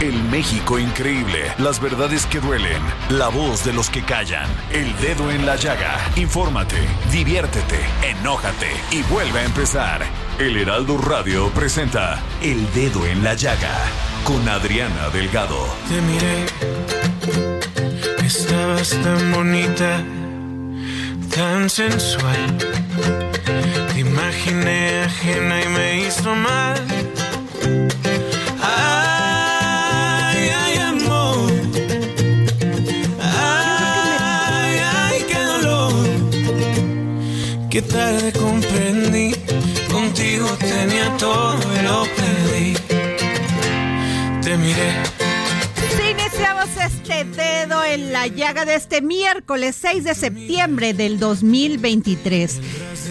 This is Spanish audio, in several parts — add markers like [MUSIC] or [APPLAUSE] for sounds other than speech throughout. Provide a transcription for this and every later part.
El México increíble, las verdades que duelen, la voz de los que callan, el dedo en la llaga. Infórmate, diviértete, enójate y vuelve a empezar. El Heraldo Radio presenta El Dedo en la Llaga con Adriana Delgado. Te miré, estabas tan bonita, tan sensual. Te imaginé ajena y me hizo mal. Qué tarde comprendí. Contigo tenía todo y lo perdí. Te miré. Sí, iniciamos este dedo en la llaga de este miércoles 6 de septiembre del 2023.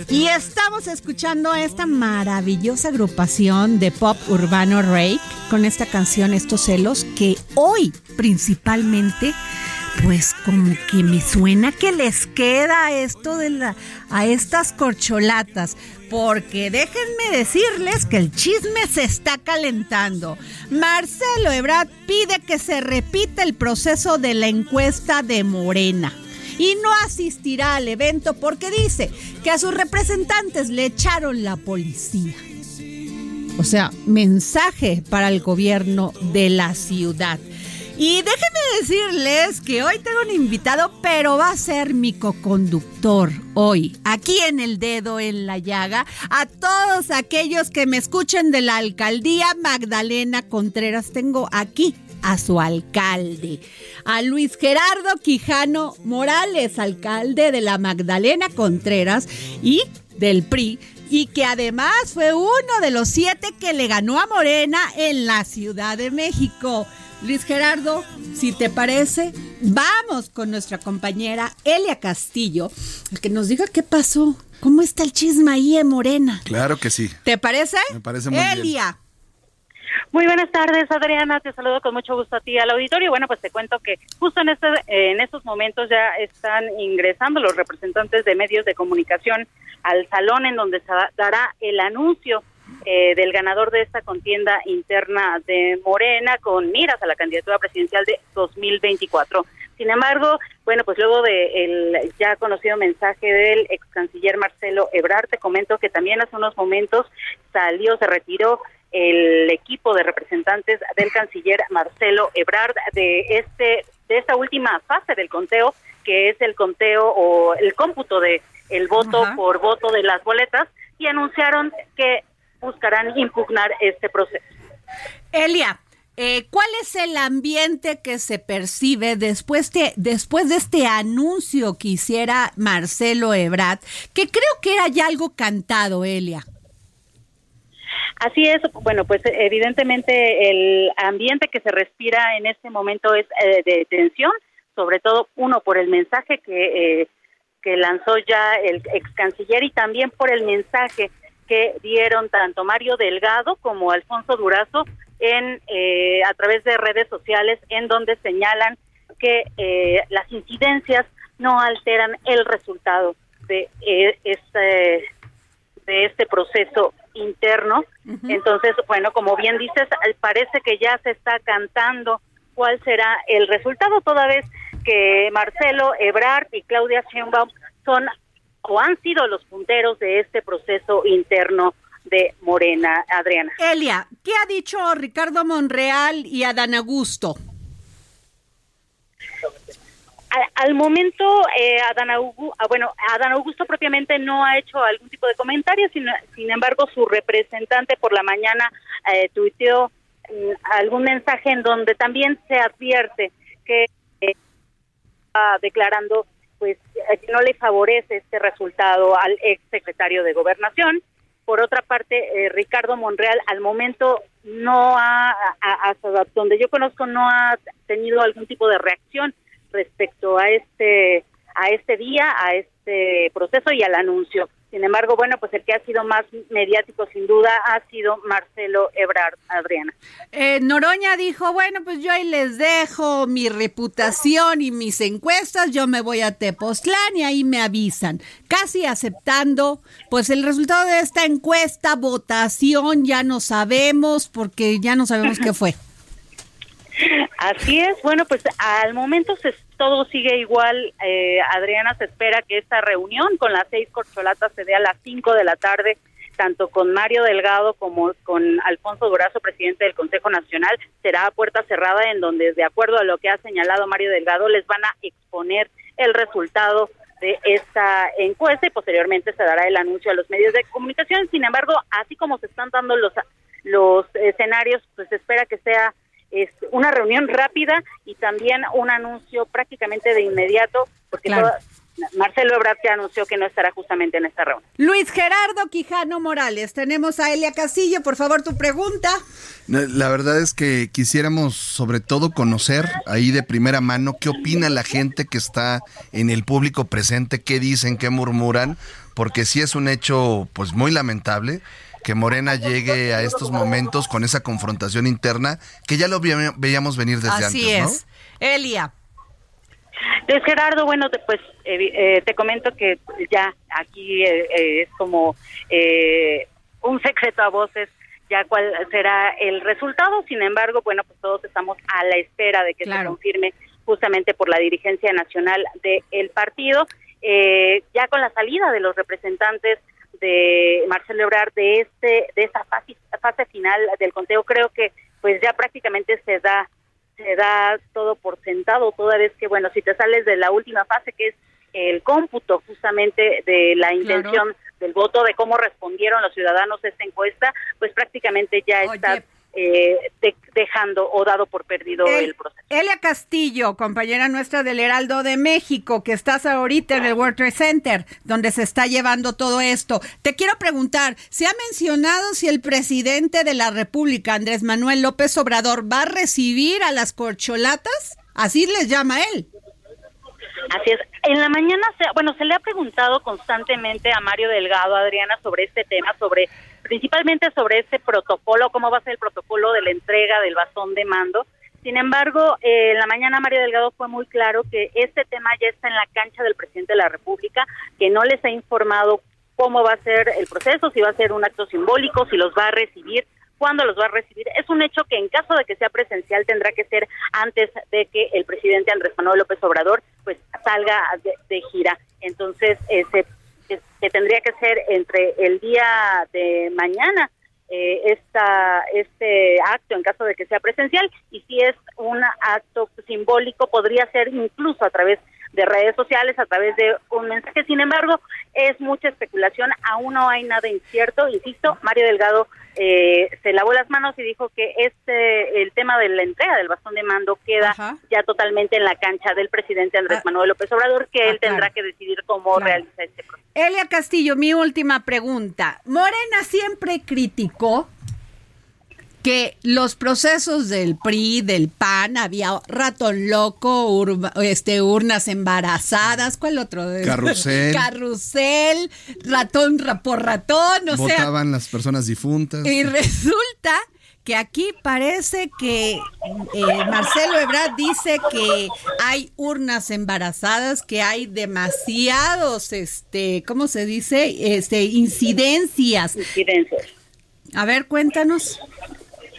Y estamos escuchando esta maravillosa agrupación de pop urbano Rake con esta canción Estos celos que hoy principalmente pues como que me suena que les queda esto de la a estas corcholatas porque déjenme decirles que el chisme se está calentando. Marcelo Ebrard pide que se repita el proceso de la encuesta de Morena y no asistirá al evento porque dice que a sus representantes le echaron la policía. O sea, mensaje para el gobierno de la ciudad. Y déjenme decirles que hoy tengo un invitado, pero va a ser mi coconductor hoy, aquí en el dedo en la llaga, a todos aquellos que me escuchen de la alcaldía Magdalena Contreras. Tengo aquí a su alcalde, a Luis Gerardo Quijano Morales, alcalde de la Magdalena Contreras y del PRI, y que además fue uno de los siete que le ganó a Morena en la Ciudad de México. Luis Gerardo, si te parece, vamos con nuestra compañera Elia Castillo, que nos diga qué pasó, cómo está el chisme ahí en Morena. Claro que sí. ¿Te parece? Me parece muy bien. Elia. Muy buenas tardes, Adriana. Te saludo con mucho gusto a ti al auditorio. Bueno, pues te cuento que justo en este, en estos momentos ya están ingresando los representantes de medios de comunicación al salón en donde se dará el anuncio eh, del ganador de esta contienda interna de Morena con miras a la candidatura presidencial de 2024. Sin embargo, bueno, pues luego del el ya conocido mensaje del ex canciller Marcelo Ebrard, te comento que también hace unos momentos salió, se retiró el equipo de representantes del canciller Marcelo Ebrard de este de esta última fase del conteo, que es el conteo o el cómputo de el voto por voto de las boletas y anunciaron que buscarán impugnar este proceso. Elia, eh, ¿cuál es el ambiente que se percibe después de, después de este anuncio que hiciera Marcelo Ebrard? Que creo que era ya algo cantado, Elia. Así es, bueno, pues evidentemente el ambiente que se respira en este momento es eh, de tensión, sobre todo uno por el mensaje que, eh, que lanzó ya el ex canciller y también por el mensaje que dieron tanto Mario Delgado como Alfonso Durazo en eh, a través de redes sociales en donde señalan que eh, las incidencias no alteran el resultado de eh, este de este proceso interno. Entonces, bueno, como bien dices, eh, parece que ya se está cantando cuál será el resultado, toda vez que Marcelo Ebrard y Claudia Sheinbaum son o han sido los punteros de este proceso interno de Morena, Adriana. Elia, ¿qué ha dicho Ricardo Monreal y Adán Augusto? Al, momento, eh, Adán, Augusto, ah, bueno, Adán Augusto propiamente no ha hecho algún tipo de comentario, sin, sin embargo, su representante por la mañana eh, tuiteó mm, algún mensaje en donde también se advierte que eh, está declarando pues eh, no le favorece este resultado al ex secretario de Gobernación. Por otra parte, Ricardo Monreal al momento no ha, hasta donde yo conozco, no ha tenido algún tipo de reacción respecto a este a este día, a este proceso y al anuncio. Sin embargo, bueno, pues el que ha sido más mediático sin duda ha sido Marcelo Ebrard, Adriana. Eh, Noroña dijo, bueno, pues yo ahí les dejo mi reputación y mis encuestas, yo me voy a Tepoztlán y ahí me avisan. Casi aceptando, pues el resultado de esta encuesta, votación, ya no sabemos porque ya no sabemos qué fue. [LAUGHS] Así es, bueno, pues al momento se, todo sigue igual. Eh, Adriana se espera que esta reunión con las seis corcholatas se dé a las cinco de la tarde, tanto con Mario Delgado como con Alfonso Durazo, presidente del Consejo Nacional. Será a puerta cerrada en donde, de acuerdo a lo que ha señalado Mario Delgado, les van a exponer el resultado de esta encuesta y posteriormente se dará el anuncio a los medios de comunicación. Sin embargo, así como se están dando los los escenarios, pues se espera que sea es una reunión rápida y también un anuncio prácticamente de inmediato, porque Marcelo Ebrard ya anunció que no estará justamente en esta reunión. Luis Gerardo Quijano Morales, tenemos a Elia Casillo, por favor, tu pregunta. La verdad es que quisiéramos sobre todo conocer ahí de primera mano qué opina la gente que está en el público presente, qué dicen, qué murmuran, porque sí es un hecho pues muy lamentable que Morena llegue a estos momentos con esa confrontación interna que ya lo veíamos venir desde antes. Así es. Elia. Luis Gerardo, bueno, pues eh, te comento que ya aquí eh, es como eh, un secreto a voces ya cuál será el resultado. Sin embargo, bueno, pues todos estamos a la espera de que se confirme justamente por la dirigencia nacional del partido. ya con la salida de los representantes de Marcelo Ebrard de este de esta fase, fase final del conteo creo que pues ya prácticamente se da se da todo por sentado toda vez que bueno si te sales de la última fase que es el cómputo justamente de la intención del voto de cómo respondieron los ciudadanos a esta encuesta pues prácticamente ya está eh, dejando o dado por perdido el, proceso. Elia Castillo, compañera nuestra del Heraldo de México, que estás ahorita en el World Trade Center, donde se está llevando todo esto. Te quiero preguntar, ¿se ha mencionado si el presidente de la República, Andrés Manuel López Obrador, va a recibir a las corcholatas? Así les llama él. Así es. En la mañana, bueno, se le ha preguntado constantemente a Mario Delgado, Adriana, sobre este tema, sobre principalmente sobre este protocolo, cómo va a ser el protocolo de la entrega del bastón de mando. Sin embargo, eh, en la mañana María Delgado fue muy claro que este tema ya está en la cancha del presidente de la República, que no les ha informado cómo va a ser el proceso, si va a ser un acto simbólico, si los va a recibir, cuándo los va a recibir. Es un hecho que en caso de que sea presencial tendrá que ser antes de que el presidente Andrés Manuel López Obrador pues salga de, gira. Entonces, eh, se que, tendría que ser entre el día de mañana eh, esta, este acto en caso de que sea presencial y si es un acto simbólico podría ser incluso a través de redes sociales, a través de un mensaje. Sin embargo, es mucha especulación, aún no hay nada incierto. Insisto, Mario Delgado eh, se lavó las manos y dijo que este el tema de la entrega del bastón de mando queda ya totalmente en la cancha del presidente Andrés ah. Manuel López Obrador, que ah, él tendrá que decidir cómo realiza este proceso. Elia Castillo, mi última pregunta. Morena siempre criticó que los procesos del PRI, del PAN, había ratón loco, este, urnas embarazadas, ¿cuál otro? [LAUGHS] Carrusel. Carrusel, ratón por ratón, o sea. Votaban las personas difuntas. Y resulta que aquí parece que eh, Marcelo Ebrard dice que hay urnas embarazadas, que hay demasiados, este, ¿cómo se dice? Este, incidencias. Incidencias. A ver, cuéntanos.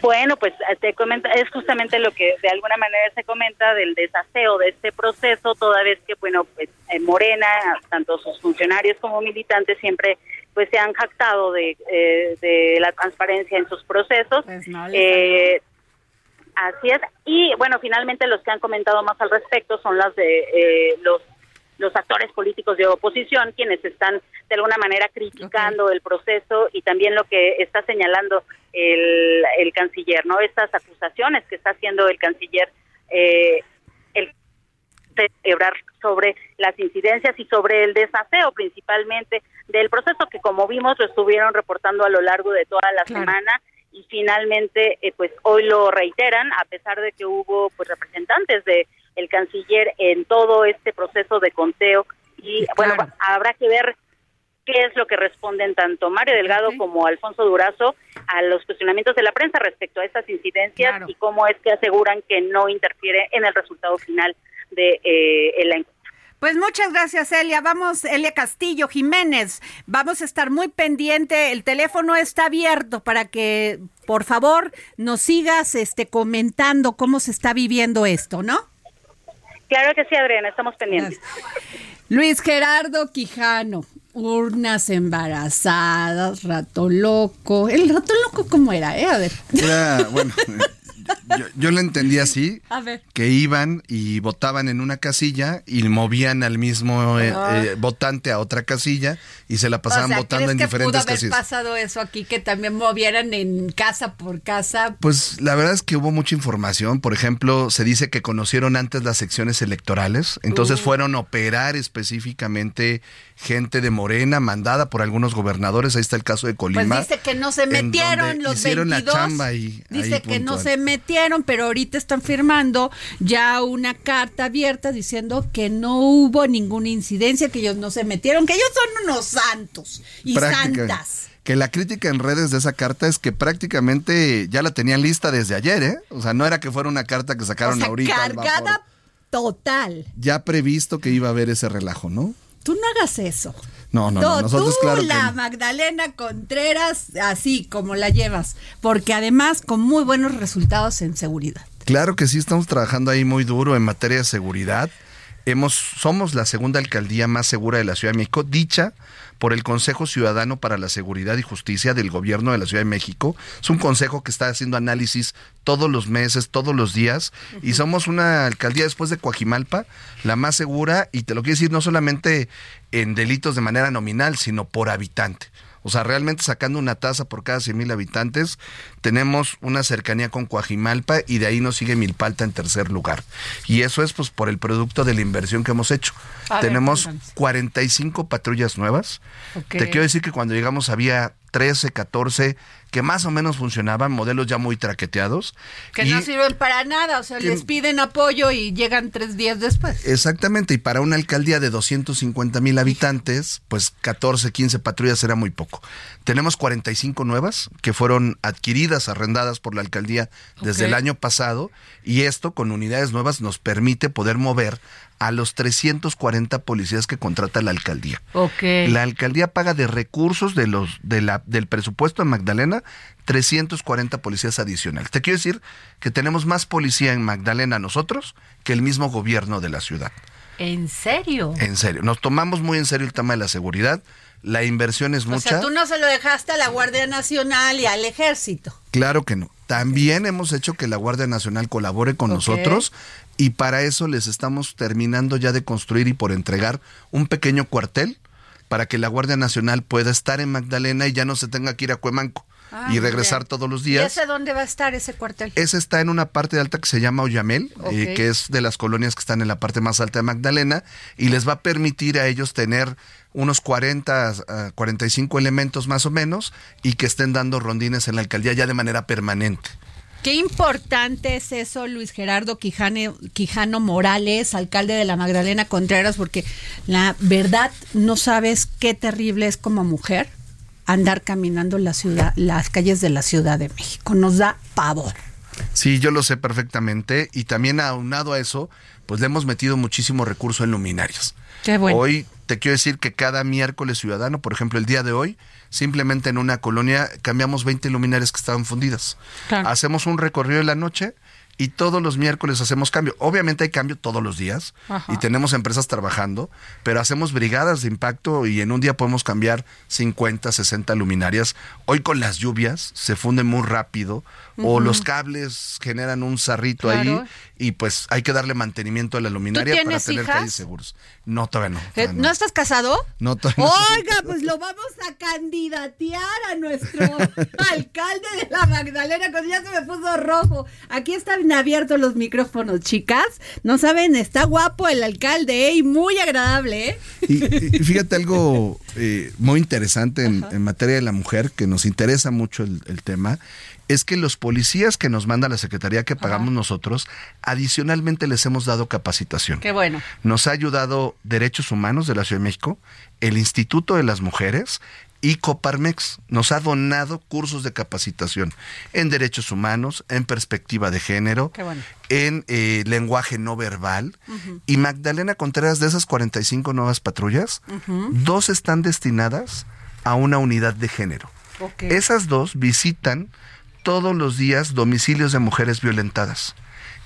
Bueno, pues eh, te comenta, es justamente lo que de alguna manera se comenta del desaseo de este proceso, toda vez que, bueno, pues en Morena, tanto sus funcionarios como militantes siempre pues se han jactado de, eh, de la transparencia en sus procesos. Pues eh, así es. Y bueno, finalmente los que han comentado más al respecto son las de eh, los los actores políticos de oposición quienes están de alguna manera criticando el proceso y también lo que está señalando el, el canciller, ¿no? Estas acusaciones que está haciendo el canciller eh, el celebrar sobre las incidencias y sobre el desaseo principalmente del proceso que como vimos lo estuvieron reportando a lo largo de toda la semana y finalmente eh, pues hoy lo reiteran a pesar de que hubo pues representantes de el canciller en todo este proceso de conteo y bueno habrá que ver qué es lo que responden tanto Mario Delgado como Alfonso Durazo a los cuestionamientos de la prensa respecto a estas incidencias Claro. y cómo es que aseguran que no interfiere en el resultado final de eh, la encuesta. Pues muchas gracias, Elia. Vamos, Elia Castillo Jiménez. Vamos a estar muy pendiente. El teléfono está abierto para que, por favor, nos sigas este, comentando cómo se está viviendo esto, ¿no? Claro que sí, Adriana, estamos pendientes. [LAUGHS] Luis Gerardo Quijano, urnas embarazadas, rato loco. El rato loco, ¿cómo era? Eh? A ver. Era, bueno, [LAUGHS] yo, yo lo entendí así, [LAUGHS] A ver. que iban y votaban en una casilla y movían al mismo eh, eh, votante a otra casilla y se la pasaban O sea, votando ¿crees en que diferentes pudo haber casillas. pasado eso aquí, que también movieran en casa por casa? Pues la verdad es que hubo mucha información. Por ejemplo, se dice que conocieron antes las secciones electorales, entonces Uh. fueron a operar específicamente gente de Morena mandada por algunos gobernadores. Ahí está el caso de Colima. Pues dice que no se metieron los hicieron 22. la chamba ahí, dice ahí que no se metieron, pero ahorita están firmando ya una carta abierta diciendo que no hubo ninguna incidencia, que ellos no se metieron, que ellos son unos santos y Práctica- santas. Que la crítica en redes de esa carta es que prácticamente ya la tenían lista desde ayer, ¿eh? O sea, no era que fuera una carta que O sacaron sea, ahorita. cargada total. Ya previsto que iba a haber ese relajo, ¿no? Tú no hagas eso. No, no, no, No, nosotros tú, claro la. Magdalena Contreras, así como la llevas, porque además con muy buenos resultados en seguridad. Claro que sí, estamos trabajando ahí muy duro en materia de seguridad. Hemos, somos la segunda alcaldía más segura de la Ciudad de México, dicha por el Consejo Ciudadano para la Seguridad y Justicia del Gobierno de la Ciudad de México. Es un consejo que está haciendo análisis todos los meses, todos los días, y somos una alcaldía después de Coajimalpa, la más segura, y te lo quiero decir no solamente en delitos de manera nominal, sino por habitante. O sea, realmente sacando una tasa por cada 100 mil habitantes, tenemos una cercanía con Coajimalpa y de ahí nos sigue Milpalta en tercer lugar. Y eso es pues por el producto de la inversión que hemos hecho. A ver, tenemos cuéntanos. 45 patrullas nuevas. Te quiero decir que cuando llegamos había 13, 14 que más o menos funcionaban, modelos ya muy traqueteados. Que Y- no sirven para nada, o sea, que- les piden apoyo y llegan tres días después. Exactamente, y para una alcaldía de 250 mil habitantes, pues 14, 15 patrullas era muy poco. Tenemos 45 nuevas que fueron adquiridas, arrendadas por la alcaldía desde el año pasado, y esto con unidades nuevas nos permite poder mover a los 340 policías que contrata la alcaldía. Ok. La alcaldía paga de recursos de los de la, del presupuesto de Magdalena 340 policías adicionales. Te quiero decir que tenemos más policía en Magdalena nosotros que el mismo gobierno de la ciudad. ¿En serio? En serio, nos tomamos muy en serio el tema de la seguridad. La inversión es O mucha. sea, tú no se lo dejaste a la Guardia Nacional y al Ejército. Claro que no. También hemos hecho que la Guardia Nacional colabore con nosotros y para eso les estamos terminando ya de construir y por entregar un pequeño cuartel para que la Guardia Nacional pueda estar en Magdalena y ya no se tenga que ir a Cuemanco Ah, y regresar bien. todos los ¿Y días. ese dónde va a estar ese cuartel? Ese está en una parte alta que se llama Oyamel, eh, que es de las colonias que están en la parte más alta de Magdalena, y les va a permitir a ellos tener unos 40, a 45 elementos más o menos, y que estén dando rondines en la alcaldía ya de manera permanente. Qué importante es eso, Luis Gerardo Quijane- Quijano Morales, alcalde de la Magdalena Contreras, porque la verdad no sabes qué terrible es como mujer andar caminando la ciudad, las calles de la Ciudad de México. Nos da pavor. Sí, yo lo sé perfectamente y también aunado a eso, pues le hemos metido muchísimo recurso en luminarias. Qué bueno. Hoy te quiero decir que cada miércoles ciudadano, por ejemplo, el día de hoy, simplemente en una colonia cambiamos 20 luminarias que estaban fundidas. Claro. Hacemos un recorrido en la noche y todos los miércoles hacemos cambio. Obviamente hay cambio todos los días Ajá. y tenemos empresas trabajando, pero hacemos brigadas de impacto y en un día podemos cambiar 50, 60 luminarias. Hoy con las lluvias se funden muy rápido o los cables generan un zarrito Claro. ahí y pues hay que darle mantenimiento a la luminaria para tener hijas? calles seguros. No, todavía no. Eh, todavía ¿No estás casado? No, todavía no. Oiga, pues lo vamos a candidatear a nuestro [LAUGHS] alcalde de la Magdalena, cuando ya se me puso rojo. Aquí están abiertos los micrófonos, chicas. No saben, está guapo el alcalde, ¿eh? Y muy agradable, ¿eh? Y, y fíjate algo eh, muy interesante en, en materia de la mujer, que nos interesa mucho el, el tema, es que los policías que nos manda la Secretaría que pagamos nosotros, adicionalmente les hemos dado capacitación. Qué bueno. Nos ha ayudado Derechos Humanos de la Ciudad de México, el Instituto de las Mujeres y Coparmex. Nos ha donado cursos de capacitación en derechos humanos, en perspectiva de género, bueno. en eh, lenguaje no verbal. Y Magdalena Contreras, de esas 45 nuevas patrullas, dos están destinadas a una unidad de género. Esas dos visitan todos los días domicilios de mujeres violentadas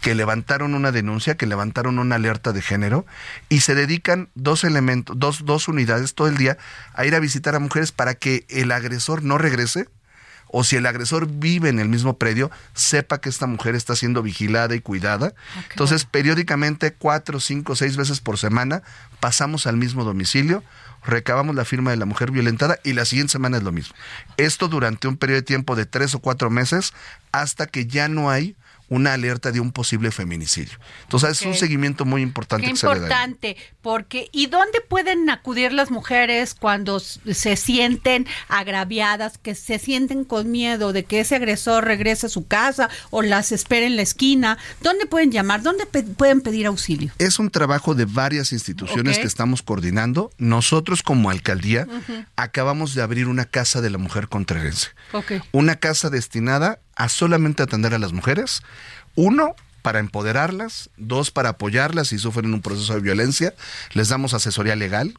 que levantaron una denuncia, que levantaron una alerta de género y se dedican dos elementos, dos, dos unidades todo el día a ir a visitar a mujeres para que el agresor no regrese o si el agresor vive en el mismo predio, sepa que esta mujer está siendo vigilada y cuidada. Entonces, periódicamente, cuatro, cinco, seis veces por semana, pasamos al mismo domicilio, recabamos la firma de la mujer violentada y la siguiente semana es lo mismo. Esto durante un periodo de tiempo de tres o cuatro meses hasta que ya no hay una alerta de un posible feminicidio. Entonces, es un seguimiento muy importante Qué que se le da. importante, porque ¿y dónde pueden acudir las mujeres cuando se sienten agraviadas, que se sienten con miedo de que ese agresor regrese a su casa o las espere en la esquina? ¿Dónde pueden llamar? ¿Dónde pe- pueden pedir auxilio? Es un trabajo de varias instituciones que estamos coordinando. Nosotros como alcaldía acabamos de abrir una casa de la mujer contrerense. Una casa destinada a solamente atender a las mujeres. Uno, para empoderarlas. Dos, para apoyarlas si sufren un proceso de violencia. Les damos asesoría legal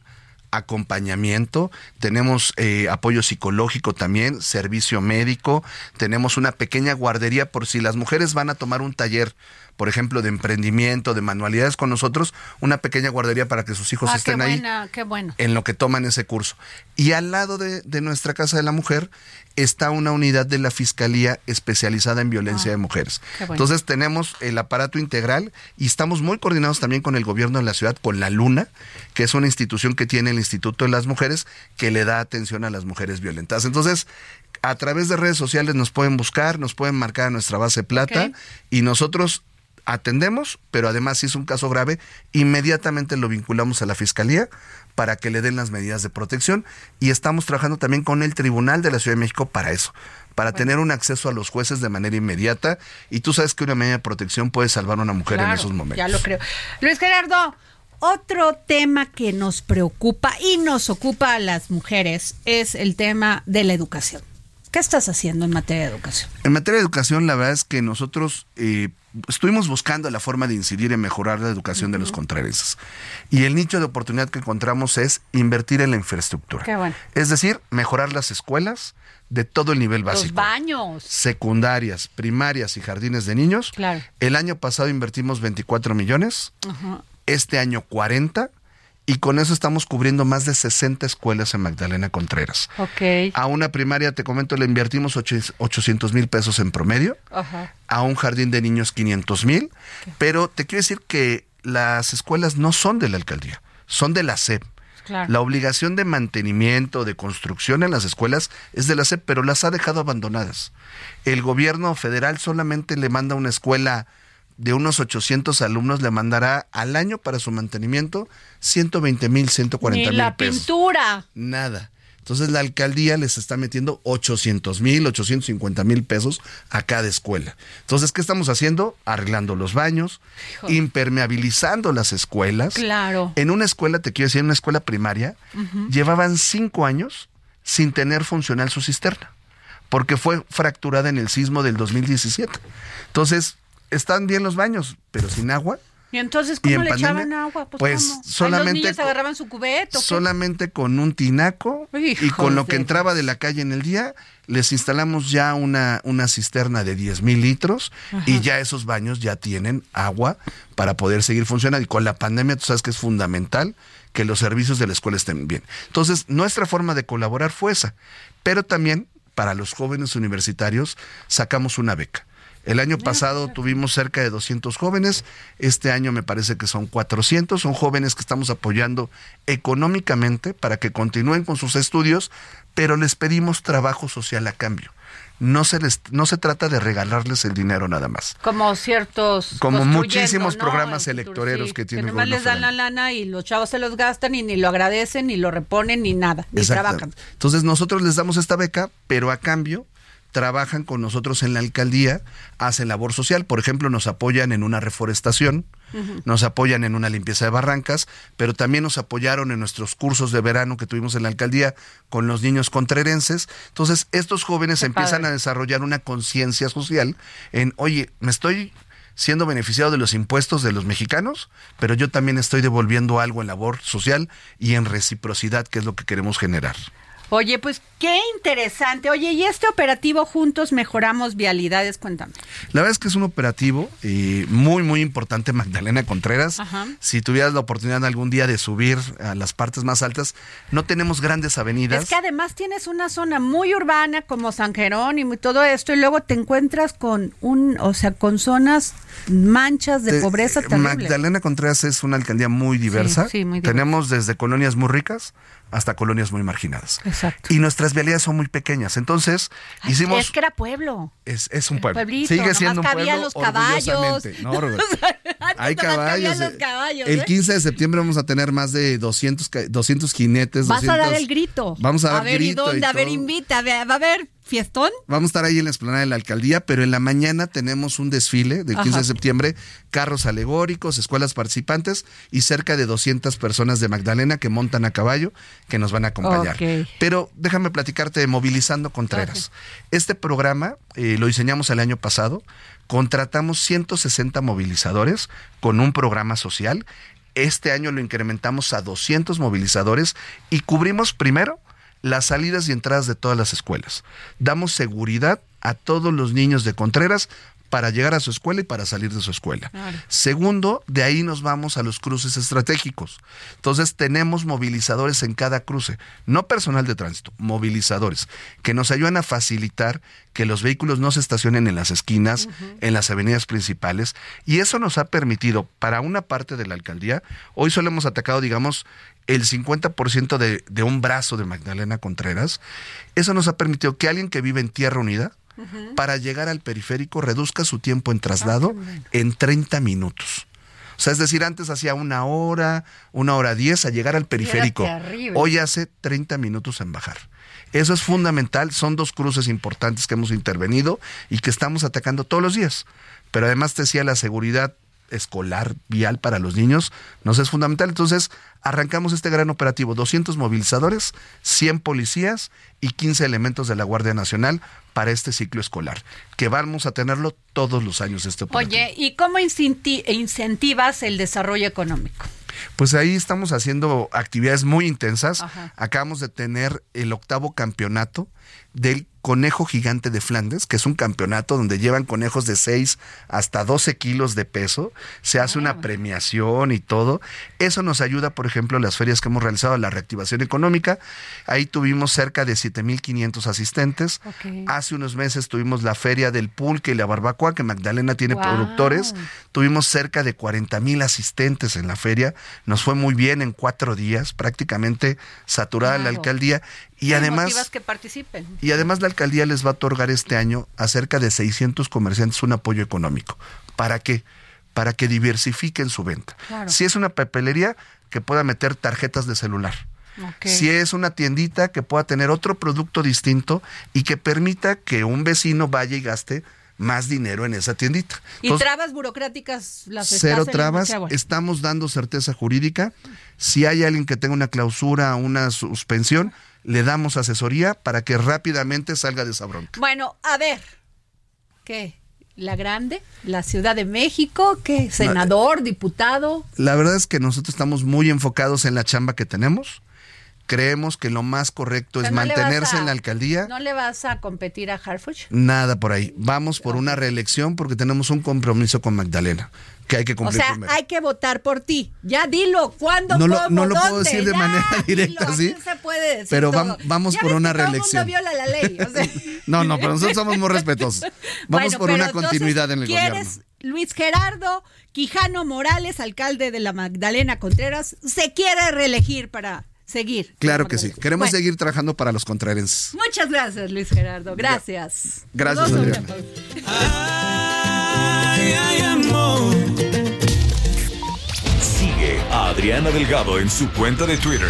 acompañamiento, tenemos eh, apoyo psicológico también, servicio médico, tenemos una pequeña guardería por si las mujeres van a tomar un taller, por ejemplo, de emprendimiento, de manualidades con nosotros, una pequeña guardería para que sus hijos Ah, qué estén ahí buena, qué bueno. en lo que toman ese curso. Y al lado de, de nuestra Casa de la Mujer está una unidad de la Fiscalía especializada en violencia de mujeres. Ah, qué bueno. Entonces tenemos el aparato integral y estamos muy coordinados también con el gobierno de la ciudad, con la Luna, que es una institución que tiene el Instituto de las Mujeres, que le da atención a las mujeres violentadas. Entonces, a través de redes sociales nos pueden buscar, nos pueden marcar a nuestra base plata y nosotros atendemos, pero además si es un caso grave, inmediatamente lo vinculamos a la fiscalía para que le den las medidas de protección y estamos trabajando también con el Tribunal de la Ciudad de México para eso, para tener un acceso a los jueces de manera inmediata y tú sabes que una medida de protección puede salvar a una mujer en esos momentos. Ya lo creo. Luis Gerardo, otro tema que nos preocupa y nos ocupa a las mujeres es el tema de la educación. ¿Qué estás haciendo en materia de educación? En materia de educación, la verdad es que nosotros eh, estuvimos buscando la forma de incidir en mejorar la educación de los contrarenses. Y el nicho de oportunidad que encontramos es invertir en la infraestructura. Qué bueno. Es decir, mejorar las escuelas de todo el nivel básico. Los baños. secundarias, primarias y jardines de niños. Claro. El año pasado invertimos 24 millones, este año 40, y con eso estamos cubriendo más de 60 escuelas en Magdalena Contreras. Ok. A una primaria, te comento, le invertimos ocho- 800 mil pesos en promedio, Ajá. a un jardín de niños 500 mil, pero te quiero decir que las escuelas no son de la alcaldía, son de la SEP. Claro. La obligación de mantenimiento, de construcción en las escuelas es de la SEP, pero las ha dejado abandonadas. El gobierno federal solamente le manda una escuela de unos 800 alumnos, le mandará al año para su mantenimiento 120 mil, 140 Ni mil la pesos. pintura. Nada. Entonces la alcaldía les está metiendo 800 mil, 850 mil pesos a cada escuela. Entonces, ¿qué estamos haciendo? Arreglando los baños, impermeabilizando las escuelas. Claro. En una escuela, te quiero decir, en una escuela primaria, llevaban cinco años sin tener funcional su cisterna. porque fue fracturada en el sismo del 2017. Entonces, están bien los baños, pero sin agua. ¿Y entonces Y cómo en le pandemia, echaban agua? Pues, pues, ¿cómo? Solamente los niños con- agarraban su cubeta. ¿o qué? Solamente con un tinaco y con lo que entraba de la calle en el día, les instalamos ya una, una cisterna de 10 mil litros y ya esos baños ya tienen agua para poder seguir funcionando. Y con la pandemia, tú sabes que es fundamental que los servicios de la escuela estén bien. Entonces, nuestra forma de colaborar fue esa. Pero también para los jóvenes universitarios sacamos una beca. El año pasado tuvimos cerca de 200 jóvenes, este año me parece que son 400, son jóvenes que estamos apoyando económicamente para que continúen con sus estudios, pero les pedimos trabajo social a cambio. No se les no se trata de regalarles el dinero nada más. Como ciertos. Como muchísimos ¿no? programas En electoreros que tiene el nomás les dan la lana y los chavos se los gastan y ni lo agradecen, ni lo reponen, ni nada. Ni trabajan. Entonces nosotros les damos esta beca, pero a cambio trabajan con nosotros en la alcaldía, hacen labor social, por ejemplo, nos apoyan en una reforestación, nos apoyan en una limpieza de barrancas, pero también nos apoyaron en nuestros cursos de verano que tuvimos en la alcaldía con los niños contrerenses. Entonces, estos jóvenes Qué empiezan padre. a desarrollar una conciencia social en, oye, me estoy siendo beneficiado de los impuestos de los mexicanos, pero yo también estoy devolviendo algo en labor social y en reciprocidad, que es lo que queremos generar. Oye, pues qué interesante. Oye, y este operativo Juntos Mejoramos Vialidades, cuéntame. La verdad es que es un operativo eh, muy, muy importante, Magdalena Contreras. Ajá. Si tuvieras la oportunidad algún día de subir a las partes más altas, no tenemos grandes avenidas. Es que además tienes una zona muy urbana como San Jerónimo y todo esto, y luego te encuentras con un, o sea, con zonas manchas de pobreza eh, terrible. Magdalena Contreras es una alcaldía muy diversa. sí, muy diversa. Tenemos desde colonias muy ricas hasta colonias muy marginadas. Exacto. Y nuestras vialidades son muy pequeñas. Entonces, Ay, hicimos... Es que era pueblo. Es, es un pueblo. pueblito, Sigue siendo un pueblo. los caballos. No, [LAUGHS] Hay caballos. eh. caballos, el ¿eh? 15 de septiembre vamos a tener más de 200, ca- 200 jinetes. Vas a dar 200 el grito. Vamos a dar ver, grito ¿y dónde? y a ver, invita. a ver, ¿Va a haber fiestón? Vamos a estar ahí en la explanada de la alcaldía, pero en la mañana tenemos un desfile del 15 Ajá. de septiembre, carros alegóricos, escuelas participantes y cerca de 200 personas de Magdalena que montan a caballo que nos van a acompañar. Pero déjame platicarte de Movilizando Contreras. Este programa eh, lo diseñamos el año pasado, contratamos 160 movilizadores con un programa social. Este año lo incrementamos a 200 movilizadores y cubrimos primero las salidas y entradas de todas las escuelas. Damos seguridad a todos los niños de Contreras para llegar a su escuela y para salir de su escuela. Segundo, de ahí nos vamos a los cruces estratégicos. Entonces tenemos movilizadores en cada cruce, no personal de tránsito, movilizadores, que nos ayudan a facilitar que los vehículos no se estacionen en las esquinas, en las avenidas principales, y eso nos ha permitido, para una parte de la alcaldía, hoy solo hemos atacado, digamos, el 50% de, de un brazo de Magdalena Contreras, eso nos ha permitido que alguien que vive en Tierra Unida, para llegar al periférico, reduzca su tiempo en traslado en 30 minutos. O sea, es decir, antes hacía una hora, una hora diez a llegar al periférico. Hoy hace 30 minutos en bajar. Eso es fundamental. Son dos cruces importantes que hemos intervenido y que estamos atacando todos los días. Pero además te decía la seguridad escolar, vial para los niños, nos es fundamental. Entonces, arrancamos este gran operativo, 200 movilizadores, 100 policías y 15 elementos de la Guardia Nacional para este ciclo escolar, que vamos a tenerlo todos los años este operativo. Oye, ¿y cómo incenti- incentivas el desarrollo económico? Pues ahí estamos haciendo actividades muy intensas. Ajá. Acabamos de tener el octavo campeonato del conejo gigante de Flandes, que es un campeonato donde llevan conejos de 6 hasta 12 kilos de peso. Se hace una premiación y todo. Eso nos ayuda, por ejemplo, en las ferias que hemos realizado, la reactivación económica. Ahí tuvimos cerca de 7.500 asistentes. Hace unos meses tuvimos la feria del pulque y la barbacoa, que Magdalena tiene productores. Tuvimos cerca de 40 mil asistentes en la feria. Nos fue muy bien en cuatro días, prácticamente saturada la alcaldía. Y además, que participen. y además la alcaldía les va a otorgar este año a cerca de 600 comerciantes un apoyo económico. ¿Para qué? Para que diversifiquen su venta. Claro. Si es una papelería, que pueda meter tarjetas de celular. Si es una tiendita que pueda tener otro producto distinto y que permita que un vecino vaya y gaste más dinero en esa tiendita. ¿Y Entonces, trabas burocráticas las cero trabas, estamos dando certeza jurídica. Si hay alguien que tenga una clausura, una suspensión, le damos asesoría para que rápidamente salga de esa bronca. Bueno, a ver. ¿Qué? ¿La Grande? ¿La Ciudad de México? ¿Qué? ¿Senador? ¿Diputado? La verdad es que nosotros estamos muy enfocados en la chamba que tenemos. Creemos que lo más correcto O sea, es ¿no le vas mantenerse a- en la alcaldía. ¿No le vas a competir a Harfuch? Nada por ahí. Vamos por una reelección porque tenemos un compromiso con Magdalena que hay que O cumplir sea, primero. hay que votar por ti. Ya dilo, ¿cuándo, No lo- cómo, no lo puedo decir de Ya, manera dilo, directa, aquí ¿sí? se puede decir Pero todo. vam- vamos Ya por ves una que todo el reelección. mundo viola la ley. o sea. [LAUGHS] No, no, pero nosotros somos muy respetuosos. [LAUGHS] Vamos Bueno, por una entonces, continuidad en el ¿quieres gobierno. Luis Gerardo Quijano Morales, alcalde de la Magdalena Contreras, se quiere reelegir para seguir. Claro que sí. Queremos Bueno, seguir trabajando para los contrarenses. Muchas gracias, Luis Gerardo. Gracias. Gracias, Adriana. vemos. Ay, ay, amor. Sigue a Adriana Delgado en su cuenta de Twitter.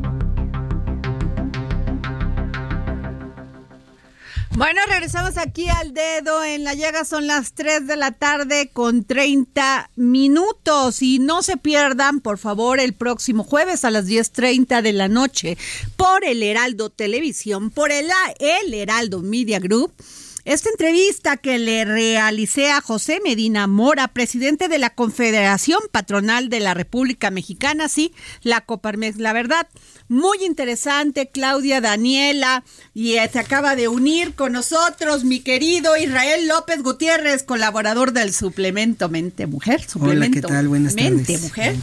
Bueno, regresamos aquí al dedo en la llaga. Son las 3 de la tarde con 30 minutos. Y no se pierdan, por favor, el próximo jueves a las 10.30 de la noche por el Heraldo Televisión, por el, el Heraldo Media Group. Esta entrevista que le realicé a José Medina Mora, presidente de la Confederación Patronal de la República Mexicana, sí, la Coparmex, la verdad, muy interesante, Claudia Daniela, y eh, se acaba de unir con nosotros mi querido Israel López Gutiérrez, colaborador del suplemento Mente Mujer. Suplemento ¿qué tal? Buenas Mente tardes. Mujer.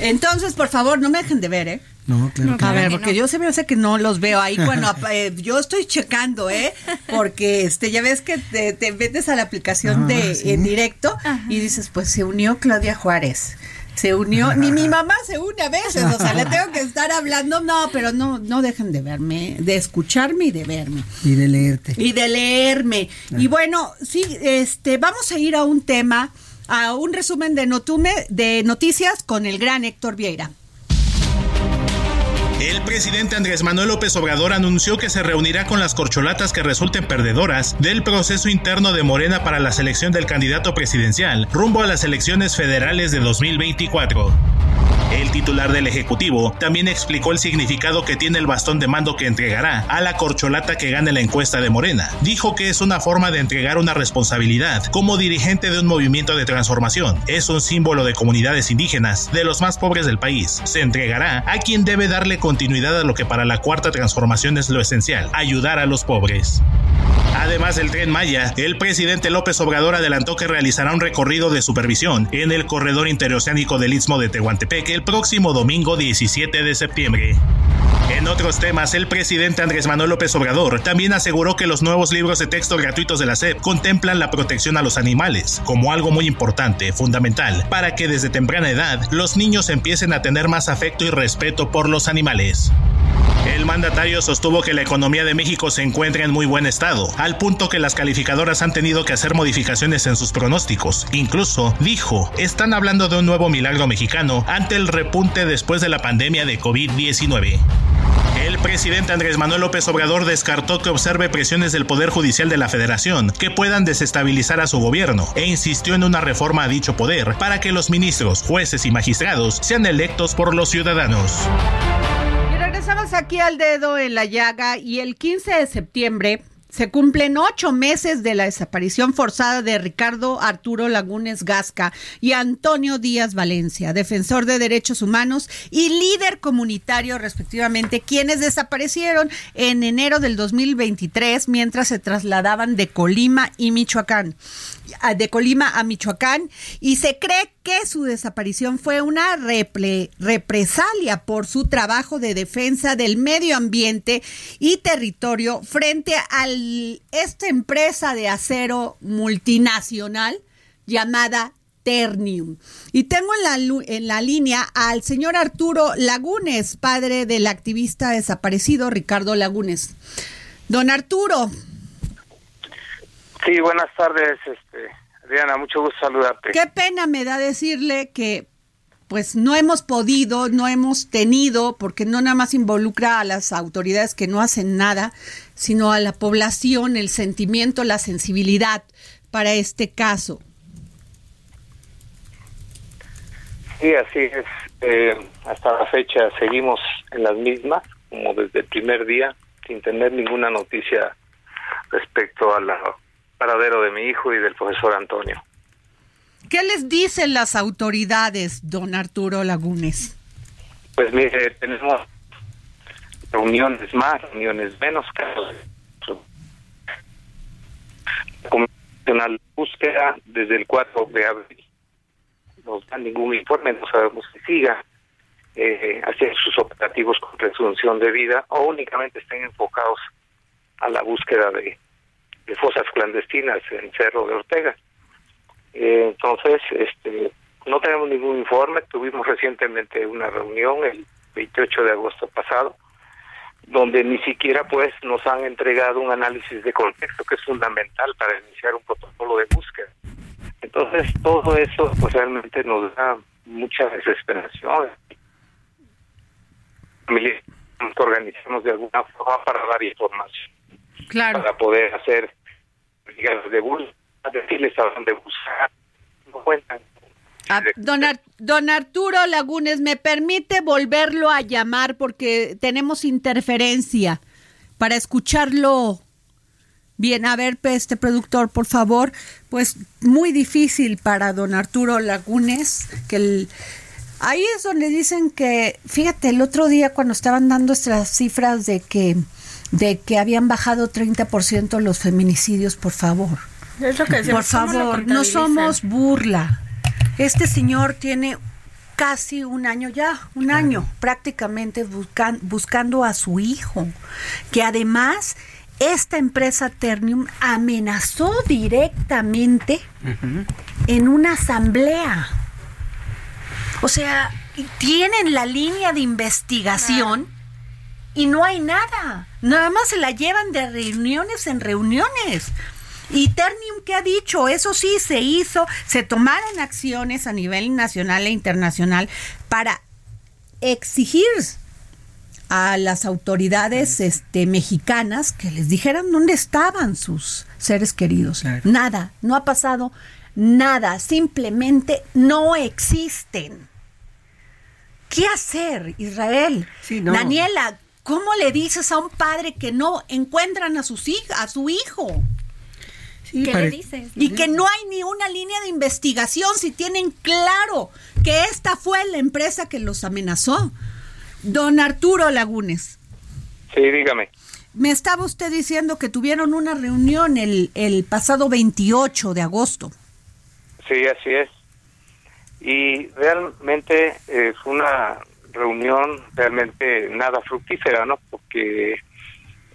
Entonces, por favor, no me dejen de ver, ¿eh? No, claro que A no. ver, porque yo se me hace que no los veo ahí [LAUGHS] cuando eh, yo estoy checando, ¿eh? Porque este ya ves que te, te metes a la aplicación Ah, de sí. en directo y dices, pues se unió Claudia Juárez. Se unió, ni mi mamá se une a veces, o sea, le [LAUGHS] tengo que estar hablando, no, pero no, no dejen de verme, de escucharme y de verme. Y de leerte. Y de leerme. Y bueno, sí, este, vamos a ir a un tema, a un resumen de Notume, de noticias con el gran Héctor Vieira. El presidente Andrés Manuel López Obrador anunció que se reunirá con las corcholatas que resulten perdedoras del proceso interno de Morena para la selección del candidato presidencial rumbo a las elecciones federales de 2024. El titular del Ejecutivo también explicó el significado que tiene el bastón de mando que entregará a la corcholata que gane la encuesta de Morena. Dijo que es una forma de entregar una responsabilidad como dirigente de un movimiento de transformación. Es un símbolo de comunidades indígenas, de los más pobres del país. Se entregará a quien debe darle continuidad a lo que para la cuarta transformación es lo esencial, ayudar a los pobres. Además del tren Maya, el presidente López Obrador adelantó que realizará un recorrido de supervisión en el corredor interoceánico del Istmo de Tehuantepec el próximo domingo 17 de septiembre. En otros temas, el presidente Andrés Manuel López Obrador también aseguró que los nuevos libros de texto gratuitos de la SEP contemplan la protección a los animales como algo muy importante, fundamental, para que desde temprana edad los niños empiecen a tener más afecto y respeto por los animales. El mandatario sostuvo que la economía de México se encuentra en muy buen estado, al punto que las calificadoras han tenido que hacer modificaciones en sus pronósticos. Incluso, dijo, están hablando de un nuevo milagro mexicano ante el repunte después de la pandemia de COVID-19. El presidente Andrés Manuel López Obrador descartó que observe presiones del Poder Judicial de la Federación que puedan desestabilizar a su gobierno e insistió en una reforma a dicho poder para que los ministros, jueces y magistrados sean electos por los ciudadanos. Regresamos aquí al dedo en la llaga y el 15 de septiembre se cumplen ocho meses de la desaparición forzada de Ricardo Arturo Lagunes Gasca y Antonio Díaz Valencia, defensor de derechos humanos y líder comunitario respectivamente, quienes desaparecieron en enero del 2023 mientras se trasladaban de Colima y Michoacán de Colima a Michoacán y se cree que su desaparición fue una represalia por su trabajo de defensa del medio ambiente y territorio frente a esta empresa de acero multinacional llamada Ternium. Y tengo en la, en la línea al señor Arturo Lagunes, padre del activista desaparecido Ricardo Lagunes. Don Arturo, Sí, buenas tardes, este, Adriana, mucho gusto saludarte. Qué pena me da decirle que pues no hemos podido, no hemos tenido, porque no nada más involucra a las autoridades que no hacen nada, sino a la población, el sentimiento, la sensibilidad para este caso. Sí, así es. Eh, hasta la fecha seguimos en las mismas, como desde el primer día, sin tener ninguna noticia respecto a la paradero de mi hijo y del profesor Antonio. ¿Qué les dicen las autoridades, don Arturo Lagunes? Pues mire, tenemos reuniones más, reuniones menos, casos. La búsqueda desde el 4 de abril. No dan ningún informe, no sabemos si siga eh, sus operativos con presunción de vida o únicamente estén enfocados a la búsqueda de de fosas clandestinas en Cerro de Ortega. Eh, entonces, este, no tenemos ningún informe. Tuvimos recientemente una reunión el 28 de agosto pasado, donde ni siquiera pues nos han entregado un análisis de contexto que es fundamental para iniciar un protocolo de búsqueda. Entonces, todo eso pues realmente nos da mucha desesperación. Nos organizamos de alguna forma para dar información. Claro. Para poder hacer de decirles a dónde no cuentan. Ah, don, Arturo Lagunes, ¿me permite volverlo a llamar porque tenemos interferencia para escucharlo bien? A ver, este productor, por favor, pues muy difícil para don Arturo Lagunes, que el, ahí es donde dicen que, fíjate, el otro día cuando estaban dando estas cifras de que de que habían bajado 30% los feminicidios, por favor. por favor, no somos burla. Este señor tiene casi un año ya, un año prácticamente buscando a su hijo, que además esta empresa Ternium amenazó directamente en una asamblea. O sea, tienen la línea de investigación y no hay nada. Nada más se la llevan de reuniones en reuniones. Y Ternium, ¿qué ha dicho? Eso sí, se hizo, se tomaron acciones a nivel nacional e internacional para exigir a las autoridades este, mexicanas que les dijeran dónde estaban sus seres queridos. Nada, no ha pasado nada, simplemente no existen. ¿Qué hacer, Israel? Daniela, ¿Cómo le dices a un padre que no encuentran a, sus a su hijo? ¿Qué le dices? Y que no hay ni una línea de investigación si tienen claro que esta fue la empresa que los amenazó. Don Arturo Lagunes. Sí, dígame. Me estaba usted diciendo que tuvieron una reunión el, el pasado 28 de agosto. Sí, así es. Y realmente es una reunión realmente nada fructífera, ¿no? Porque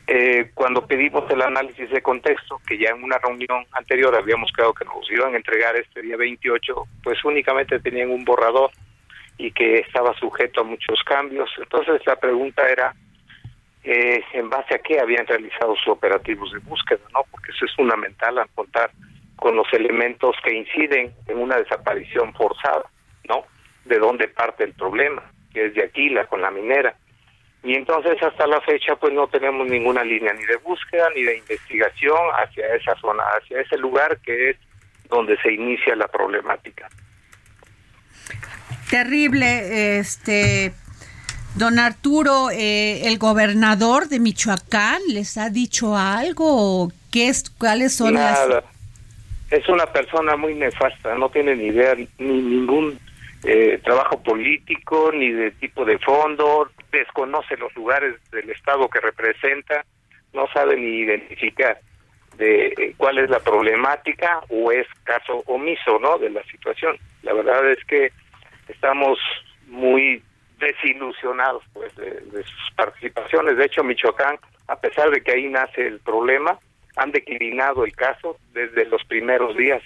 eh, cuando pedimos el análisis de contexto, que ya en una reunión anterior habíamos quedado que nos iban a entregar este día 28, pues únicamente tenían un borrador y que estaba sujeto a muchos cambios. Entonces la pregunta era, eh, ¿en base a qué habían realizado sus operativos de búsqueda? no Porque eso es fundamental al contar con los elementos que inciden en una desaparición forzada, ¿no? De dónde parte el problema, que es de Aquila con la minera. Y entonces hasta la fecha pues no tenemos ninguna línea ni de búsqueda ni de investigación hacia esa zona, hacia ese lugar que es donde se inicia la problemática. Terrible, este, don Arturo, eh, el gobernador de Michoacán les ha dicho algo, ¿qué es, cuáles son Nada. Es una persona muy nefasta, no tiene ni idea ni ningún eh, trabajo político ni de tipo de fondo, desconoce los lugares del estado que representa, no sabe ni identificar de eh, cuál es la problemática o es caso omiso, ¿no? De la situación. La verdad es que estamos muy desilusionados pues de, sus participaciones. De hecho, Michoacán, a pesar de que ahí nace el problema, han declinado el caso desde los primeros días.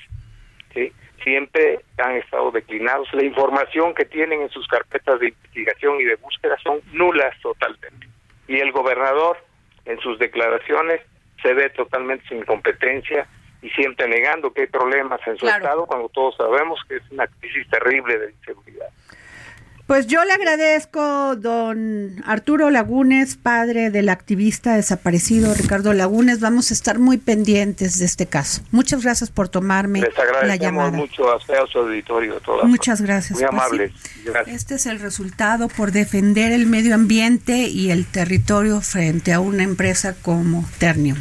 ¿sí? Siempre han estado declinados. La información que tienen en sus carpetas de investigación y de búsqueda son nulas totalmente. Y el gobernador, en sus declaraciones, se ve totalmente sin competencia y siempre negando que hay problemas en su estado cuando todos sabemos que es una crisis terrible de inseguridad. Pues yo le agradezco, don Arturo Lagunes, padre del activista desaparecido Ricardo Lagunes. Vamos a estar muy pendientes de este caso. Muchas gracias por tomarme la llamada. mucho a su auditorio. Muchas gracias. Muy pues amable. Este es el resultado por defender el medio ambiente y el territorio frente a una empresa como Ternium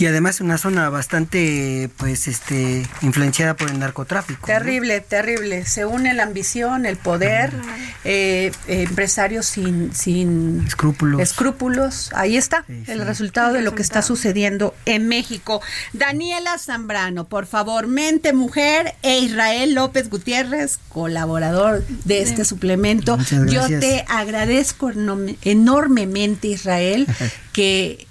y además una zona bastante pues este influenciada por el narcotráfico terrible terrible. Se une la ambición el poder eh, empresarios sin sin escrúpulos. escrúpulos. Ahí está el resultado de lo que está sucediendo en México. Daniela Zambrano por favor mente mujer e Israel López Gutiérrez colaborador de este suplemento. Yo te agradezco enormemente Israel [LAUGHS] que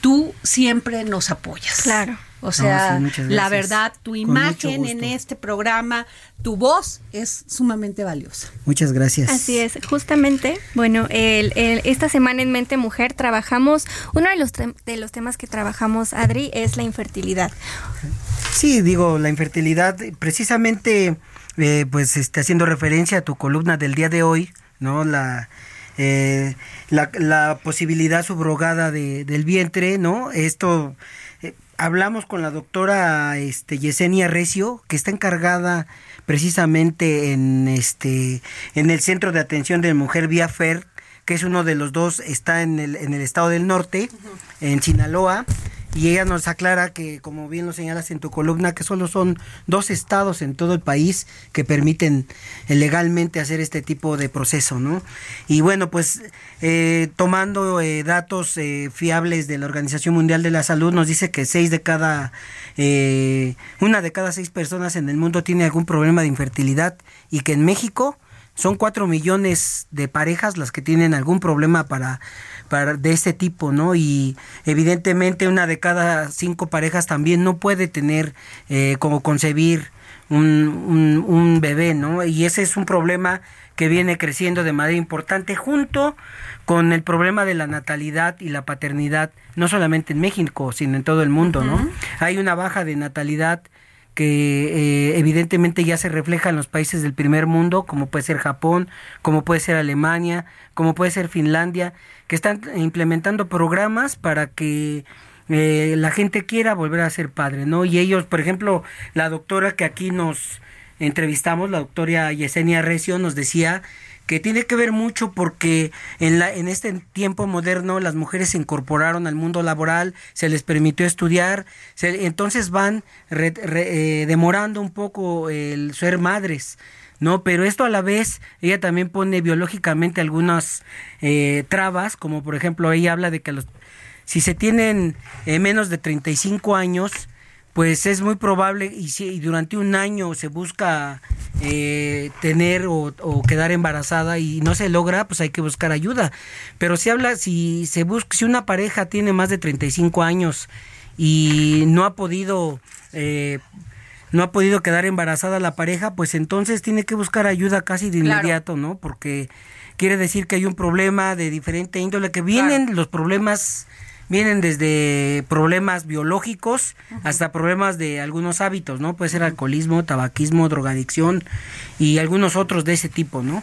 tú siempre nos apoyas. Claro. O sea, la verdad, tu imagen en este programa, tu voz es sumamente valiosa. Muchas gracias. Así es, justamente, bueno, el, esta semana en Mente Mujer trabajamos, uno de los, de los temas que trabajamos, Adri, es la infertilidad. Sí, digo, la infertilidad, precisamente, eh, pues este, haciendo referencia a tu columna del día de hoy, ¿no? La eh, la, posibilidad subrogada de, del vientre, ¿no? Esto, eh, hablamos con la doctora este, Yesenia Recio, que está encargada precisamente en, este, en el Centro de Atención de Mujer Vía Fer, que es uno de los dos, está en el, en el estado del norte, en Sinaloa, y ella nos aclara que, como bien lo señalas en tu columna, que solo son dos estados en todo el país que permiten eh, legalmente hacer este tipo de proceso, ¿no? Y bueno, pues eh, tomando eh, datos fiables de la Organización Mundial de la Salud, nos dice que seis de cada, una de cada seis personas en el mundo tiene algún problema de infertilidad y que en México son cuatro millones de parejas las que tienen algún problema para de este tipo, ¿no? Y evidentemente una de cada cinco parejas también no puede tener eh, como concebir un, un, bebé, ¿no? Y ese es un problema que viene creciendo de manera importante junto con el problema de la natalidad y la paternidad, no solamente en México, sino en todo el mundo, ¿no? Hay una baja de natalidad que eh, evidentemente ya se refleja en los países del primer mundo, como puede ser Japón, como puede ser Alemania, como puede ser Finlandia, que están implementando programas para que eh, la gente quiera volver a ser padre, ¿no? Y ellos, por ejemplo, la doctora que aquí nos entrevistamos, la doctora Yesenia Recio, nos decía que tiene que ver mucho porque en, la, en este tiempo moderno las mujeres se incorporaron al mundo laboral, se les permitió estudiar, entonces van eh, demorando un poco el ser madres. ¿no? Pero esto a la vez, ella también pone biológicamente algunas eh, trabas, como por ejemplo ella habla de que los, si se tienen eh, menos de 35 años, pues es muy probable y si durante un año se busca eh, tener o, quedar embarazada y no se logra, pues hay que buscar ayuda. Pero si habla, si se busca, si una pareja tiene más de 35 años y no ha podido eh, no ha podido quedar embarazada la pareja, pues entonces tiene que buscar ayuda casi de inmediato, ¿no? Porque quiere decir que hay un problema de diferente índole, que vienen los problemas vienen desde problemas biológicos hasta problemas de algunos hábitos, ¿no? Puede ser alcoholismo, tabaquismo, drogadicción y algunos otros de ese tipo, ¿no?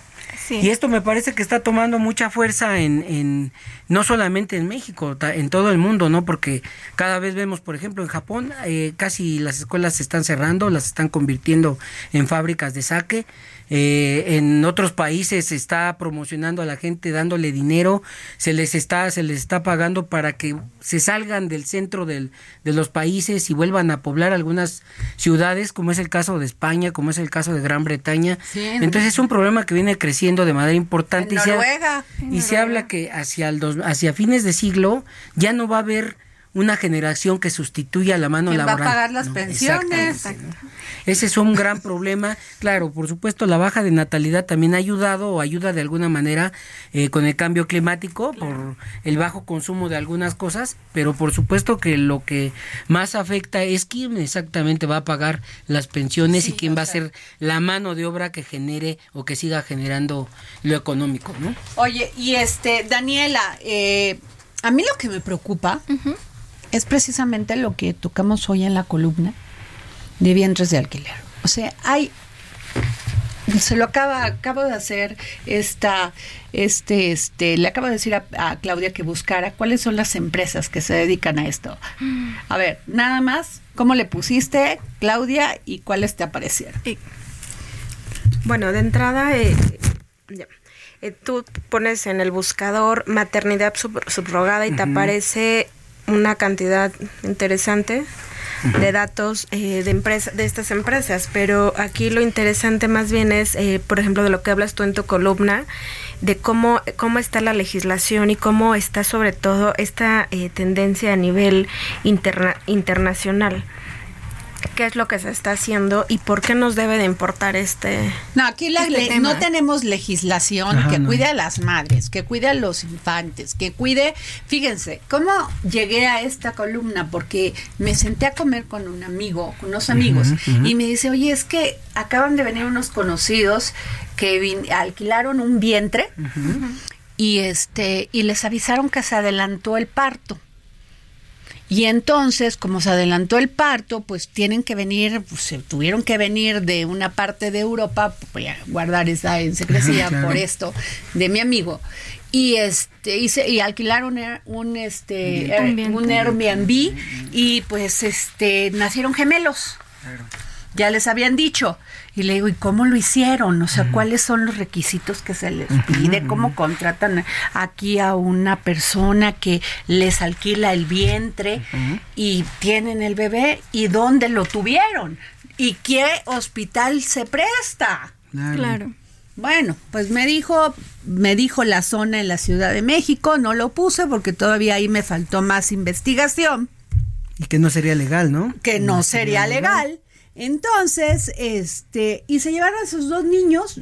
Y esto me parece que está tomando mucha fuerza en, en, no solamente en México, en todo el mundo, ¿no? Porque cada vez vemos, por ejemplo, en Japón, eh, casi las escuelas se están cerrando, las están convirtiendo en fábricas de saque. Eh, en otros países se está promocionando a la gente dándole dinero, se les está, se les está pagando para que se salgan del centro del, de los países y vuelvan a poblar algunas ciudades, como es el caso de España, como es el caso de Gran Bretaña. Entonces es un problema que viene creciendo de manera importante. y, se, y se habla que hacia, el dos, hacia fines de siglo ya no va a haber una generación que sustituya la mano laboral. va a pagar las pensiones? Ese es un gran problema. Claro, por supuesto, la baja de natalidad también ha ayudado o ayuda de alguna manera eh, con el cambio climático por el bajo consumo de algunas cosas, pero por supuesto que lo que más afecta es quién exactamente va a pagar las pensiones y quién va a ser la mano de obra que genere o que siga generando lo económico, ¿no? Oye, y este, Daniela, eh, a mí lo que me preocupa es precisamente lo que tocamos hoy en la columna de vientres de alquiler. O sea, hay se lo acaba acabo de hacer esta este este le acabo de decir a, Claudia que buscara cuáles son las empresas que se dedican a esto. A ver nada más cómo le pusiste Claudia y cuáles te aparecieron bueno de entrada eh, eh, tú pones en el buscador maternidad subrogada y te aparece una cantidad interesante de datos eh, de empresa, de estas empresas, pero aquí lo interesante más bien es, eh, por ejemplo, de lo que hablas tú en tu columna, de cómo, cómo está la legislación y cómo está sobre todo esta eh, tendencia a nivel interna internacional qué es lo que se está haciendo y por qué nos debe de importar este. No, aquí este no tenemos legislación que cuide a las madres, que cuide a los infantes, que cuide. Fíjense, ¿cómo llegué a esta columna? Porque me senté a comer con un amigo, con unos amigos, y me dice, oye, es que acaban de venir unos conocidos que alquilaron un vientre y este y les avisaron que se adelantó el parto. Y entonces, como se adelantó el parto, pues tienen que venir, pues se tuvieron que venir de una parte de Europa, voy a guardar esa en secrecía [LAUGHS] por esto, de mi amigo. Y este y, y alquilaron un este un Airbnb y pues este nacieron gemelos. Ya les habían dicho. Y le digo, ¿y cómo lo hicieron? O sea, ¿cuáles son los requisitos que se les pide? ¿Cómo contratan aquí a una persona que les alquila el vientre y tienen el bebé? ¿Y dónde lo tuvieron? ¿Y qué hospital se presta? Claro. Bueno, pues me dijo, me dijo la zona en la Ciudad de México, no lo puse porque todavía ahí me faltó más investigación. Y que no sería legal, ¿no? Que no, sería, legal. Entonces, este, y se llevaron a sus dos niños,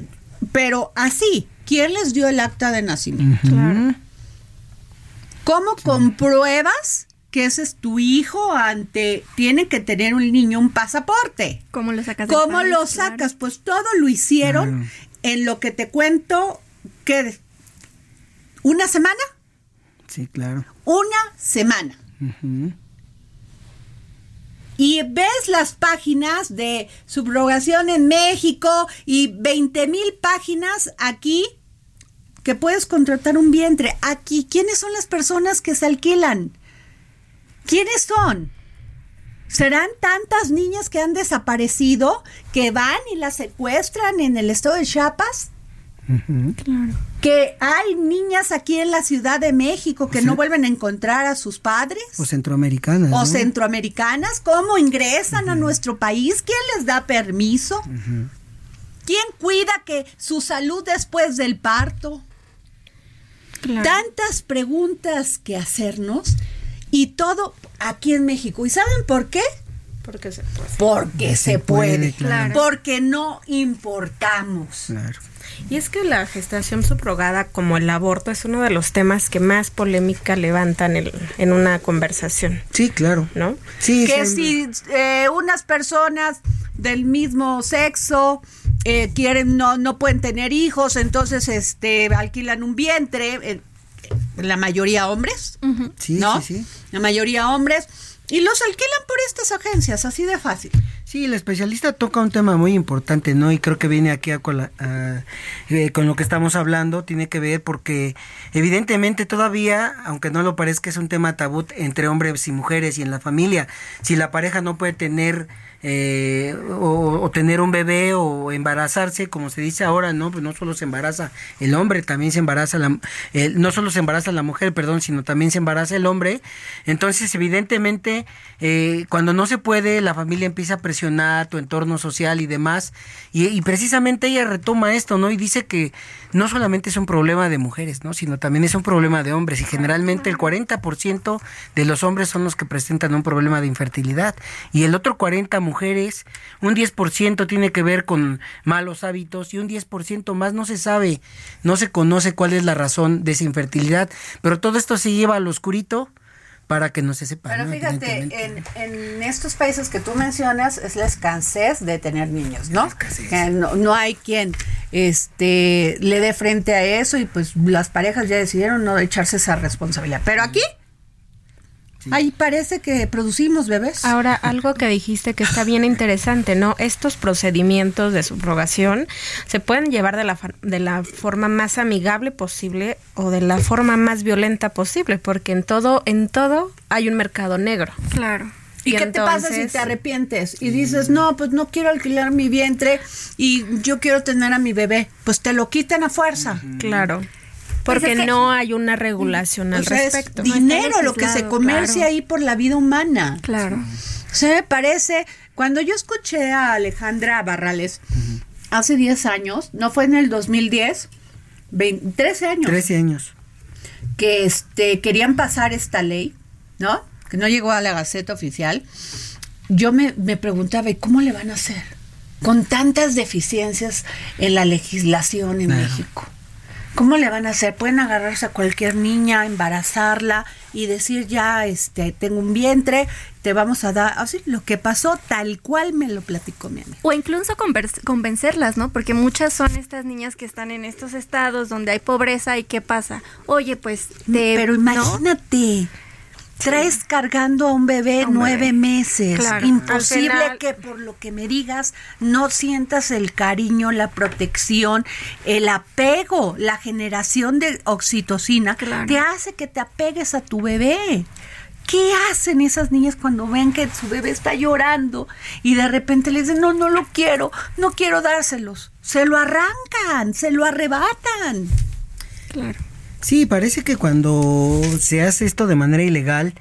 pero así, ¿quién les dio el acta de nacimiento? ¿Cómo compruebas que ese es tu hijo ante tiene que tener un niño un pasaporte? ¿Cómo lo sacas? ¿Cómo lo sacas? Pues todo lo hicieron en lo que te cuento que una semana. Sí, claro. Una semana y ves las páginas de subrogación en México y 20 mil páginas aquí que puedes contratar un vientre. Aquí, ¿quiénes son las personas que se alquilan? ¿Quiénes son? ¿Serán tantas niñas que han desaparecido que van y las secuestran en el estado de Chiapas? Claro. Que hay niñas aquí en la Ciudad de México que no vuelven a encontrar a sus padres. O centroamericanas. O centroamericanas. ¿Cómo ingresan a nuestro país? ¿Quién les da permiso? ¿Quién cuida que su salud después del parto? Tantas preguntas que hacernos y todo aquí en México. ¿Y saben por qué? Porque se puede. Porque se, puede. claro. Porque no importamos. Y es que la gestación subrogada, como el aborto, es uno de los temas que más polémica levantan en, en una conversación. Sí, claro. ¿No? Sí, que sí. si eh, unas personas del mismo sexo eh, quieren no no pueden tener hijos, entonces este alquilan un vientre, eh, la mayoría hombres, Sí, ¿no? sí, sí. La mayoría hombres y los alquilan por estas agencias, así de fácil. Sí, el especialista toca un tema muy importante, ¿no? Y creo que viene aquí a la- a- eh, con lo que estamos hablando, tiene que ver porque evidentemente todavía, aunque no lo parezca, es un tema tabú entre hombres y mujeres y en la familia. Si la pareja no puede tener eh, o, tener un bebé o embarazarse, como se dice ahora, ¿no? Pues no solo se embaraza el hombre, también se embaraza la, el- no solo se embaraza la mujer, perdón, sino también se embaraza el hombre. Entonces, evidentemente, eh, cuando no se puede, la familia empieza a presionar tu entorno social y demás. Y, y precisamente ella retoma esto, ¿no? Y dice que no solamente es un problema de mujeres, ¿no? Sino también es un problema de hombres. Y generalmente el 40% de los hombres son los que presentan un problema de infertilidad. Y el otro 40% mujeres, un 10% tiene que ver con malos hábitos y un 10% más no se sabe, no se conoce cuál es la razón de esa infertilidad. Pero todo esto se lleva al oscurito para que no se sepa. Pero ¿no? fíjate, en, en estos países que tú mencionas es la escasez de tener niños, ¿no? Que no, no hay quien este le dé frente a eso y pues las parejas ya decidieron no echarse esa responsabilidad. Pero aquí, ahí parece que producimos bebés. Ahora, algo que dijiste que está bien interesante, ¿no? Estos procedimientos de subrogación se pueden llevar de la, fa- de la forma más amigable posible o de la forma más violenta posible, porque en todo, en todo hay un mercado negro. Claro. ¿Y, qué te pasa si te arrepientes y dices, no, pues no quiero alquilar mi vientre y yo quiero tener a mi bebé? Pues te lo quitan a fuerza. Claro. Porque Pues es que- no hay una regulación al O sea, es respecto. dinero lo que se comercia ahí por la vida humana. Claro. O sea, me parece, cuando yo escuché a Alejandra Barrales hace 10 años, no fue en el 2010, 20 13 años, 13 años. que este querían pasar esta ley, ¿no? Que no llegó a la Gaceta Oficial. Yo me, me preguntaba, ¿y cómo le van a hacer? Con tantas deficiencias en la legislación en México. ¿Cómo le van a hacer? Pueden agarrarse a cualquier niña, embarazarla y decir ya, este, tengo un vientre, te vamos a dar, así lo que pasó tal cual me lo platicó mi amigo. O incluso convencerlas, ¿no? Porque muchas son estas niñas que están en estos estados donde hay pobreza y ¿qué pasa? Oye, pues te... Pero ¿no? Traes cargando a un bebé A un nueve bebé. meses. Claro. Imposible final- que por lo que me digas no sientas el cariño, la protección, el apego, la generación de oxitocina Claro. te hace que te apegues a tu bebé. ¿Qué hacen esas niñas cuando ven que su bebé está llorando y de repente le dicen, no, no lo quiero, no quiero dárselos? Se lo arrancan, se lo arrebatan. Claro. Sí, parece que cuando se hace esto de manera ilegal,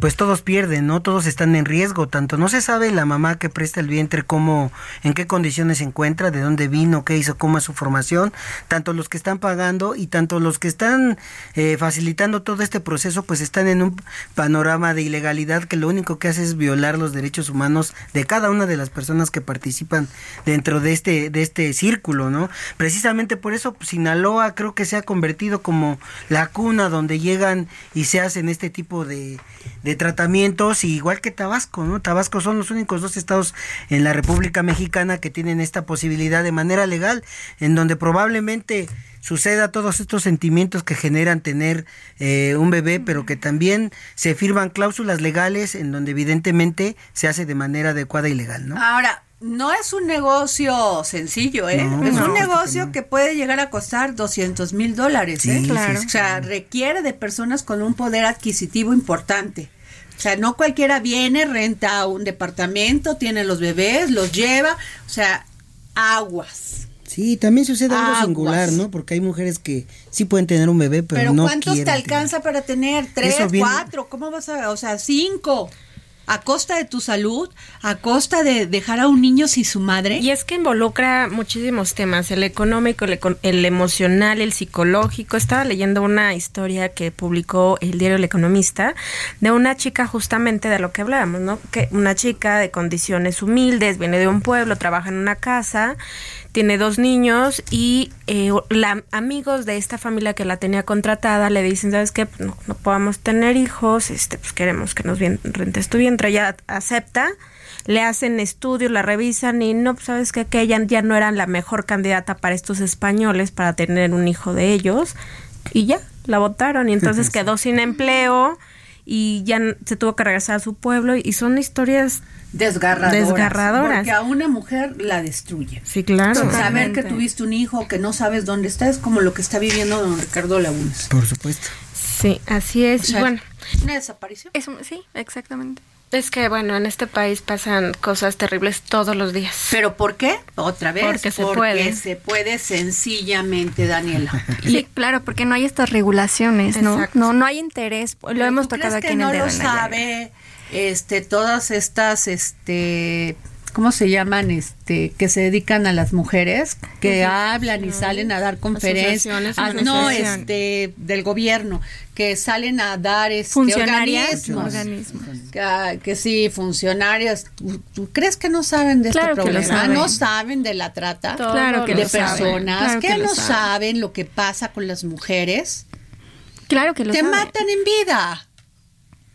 pues todos pierden, ¿no? Todos están en riesgo, tanto no se sabe la mamá que presta el vientre cómo, en qué condiciones se encuentra, de dónde vino, qué hizo, cómo es su formación, tanto los que están pagando y tanto los que están eh, facilitando todo este proceso, pues están en un panorama de ilegalidad que lo único que hace es violar los derechos humanos de cada una de las personas que participan dentro de este, de este círculo, ¿no? Precisamente por eso pues, Sinaloa creo que se ha convertido como la cuna donde llegan y se hacen este tipo de, de tratamientos, y igual que Tabasco, ¿no? Tabasco son los únicos dos estados en la República Mexicana que tienen esta posibilidad de manera legal, en donde probablemente suceda todos estos sentimientos que generan tener eh, un bebé, pero que también se firman cláusulas legales en donde evidentemente se hace de manera adecuada y legal, ¿no? Ahora, no es un negocio sencillo, ¿eh? No, es no, un que negocio no. que puede llegar a costar 200 mil dólares, Sí, ¿eh? Claro. O sea, requiere de personas con un poder adquisitivo importante. O sea, no cualquiera viene, renta un departamento, tiene los bebés, los lleva, o sea, aguas. Sí, también sucede algo Aguas. singular, ¿no? Porque hay mujeres que sí pueden tener un bebé, pero, Pero no ¿cuántos te alcanza para tener? ¿Tres, viene- cuatro? ¿Cómo vas a...? O sea, cinco. A costa de tu salud, a costa de dejar a un niño sin su madre. Y es que involucra muchísimos temas, el económico, el, el emocional, el psicológico. Estaba leyendo una historia que publicó el diario El Economista de una chica justamente de lo que hablábamos, ¿no? Que una chica de condiciones humildes, viene de un pueblo, trabaja en una casa, tiene dos niños y eh, la, amigos de esta familia que la tenía contratada le dicen, ¿sabes qué? Pues no, no podamos tener hijos, este, pues queremos que nos bien, rentes tu vientre. Ella acepta, le hacen estudios, la revisan y no, pues sabes qué? que ella ya no era la mejor candidata para estos españoles para tener un hijo de ellos y ya, la votaron y entonces quedó sin empleo y ya se tuvo que regresar a su pueblo y son historias Desgarradoras. desgarradoras. Porque a una mujer la destruye. Sí, claro. Saber que tuviste un hijo que no sabes dónde está es como lo que está viviendo don Ricardo Lagunes. Por supuesto. Sí, así es. O Y sea, bueno, Una desaparición. Es sí, exactamente. es que bueno, en este país pasan cosas terribles todos los días. ¿Pero por qué? Otra vez. Porque se Porque puede. se puede sencillamente, Daniela. [LAUGHS] Sí, claro, porque no hay estas regulaciones, ¿no? Exacto. No, no hay interés. Lo Pero hemos ¿tú tocado aquí que en el no lo sabe este todas estas este ¿cómo se llaman? este que se dedican a las mujeres que hablan y salen a dar conferencias Asociaciones, Ah, no este del gobierno que salen a dar este Funcionarias, organismos. Que, ah, que sí, funcionarios. ¿Tú, tú crees que no saben de Claro este problema? saben. No saben de la trata Claro que de personas. Claro que, no saben. saben lo que pasa con las mujeres. Claro que lo Te matan en vida.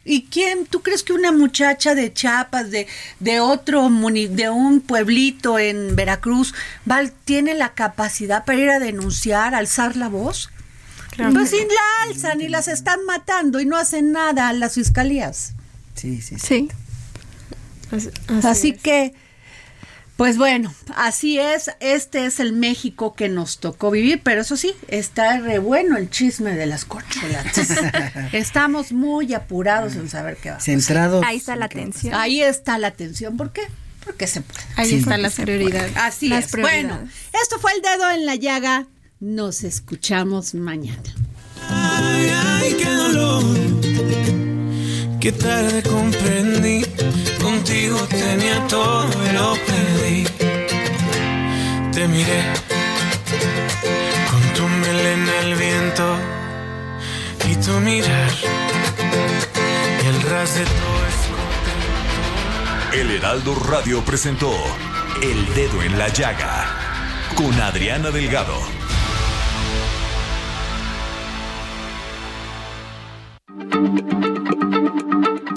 ¿Y quién? ¿Tú crees que una muchacha de Chiapas, de, de otro, muni- de un pueblito en Veracruz, va, tiene la capacidad para ir a denunciar, alzar la voz? pues sí, la alzan y las están matando y no hacen nada las fiscalías. Sí, sí, Sí. Así, que, pues bueno, así es. Este es el México que nos tocó vivir, pero eso sí, está re bueno el chisme de las corcholatas. [LAUGHS] Estamos muy apurados en saber qué va a pasar. Centrados. Ahí está la tensión. Ahí está la atención. ¿Por qué? Porque se puede. Ahí Sí. están las prioridades. Así Las es. prioridades. Bueno, esto fue el dedo en la llaga. Nos escuchamos mañana. Ay, ay, qué dolor. Qué tarde comprendí. Contigo tenía todo y lo perdí. Te miré con tu melena al viento y tu mirar. Y el ras de todo eso. El Heraldo Radio presentó El Dedo en la Llaga con Adriana Delgado.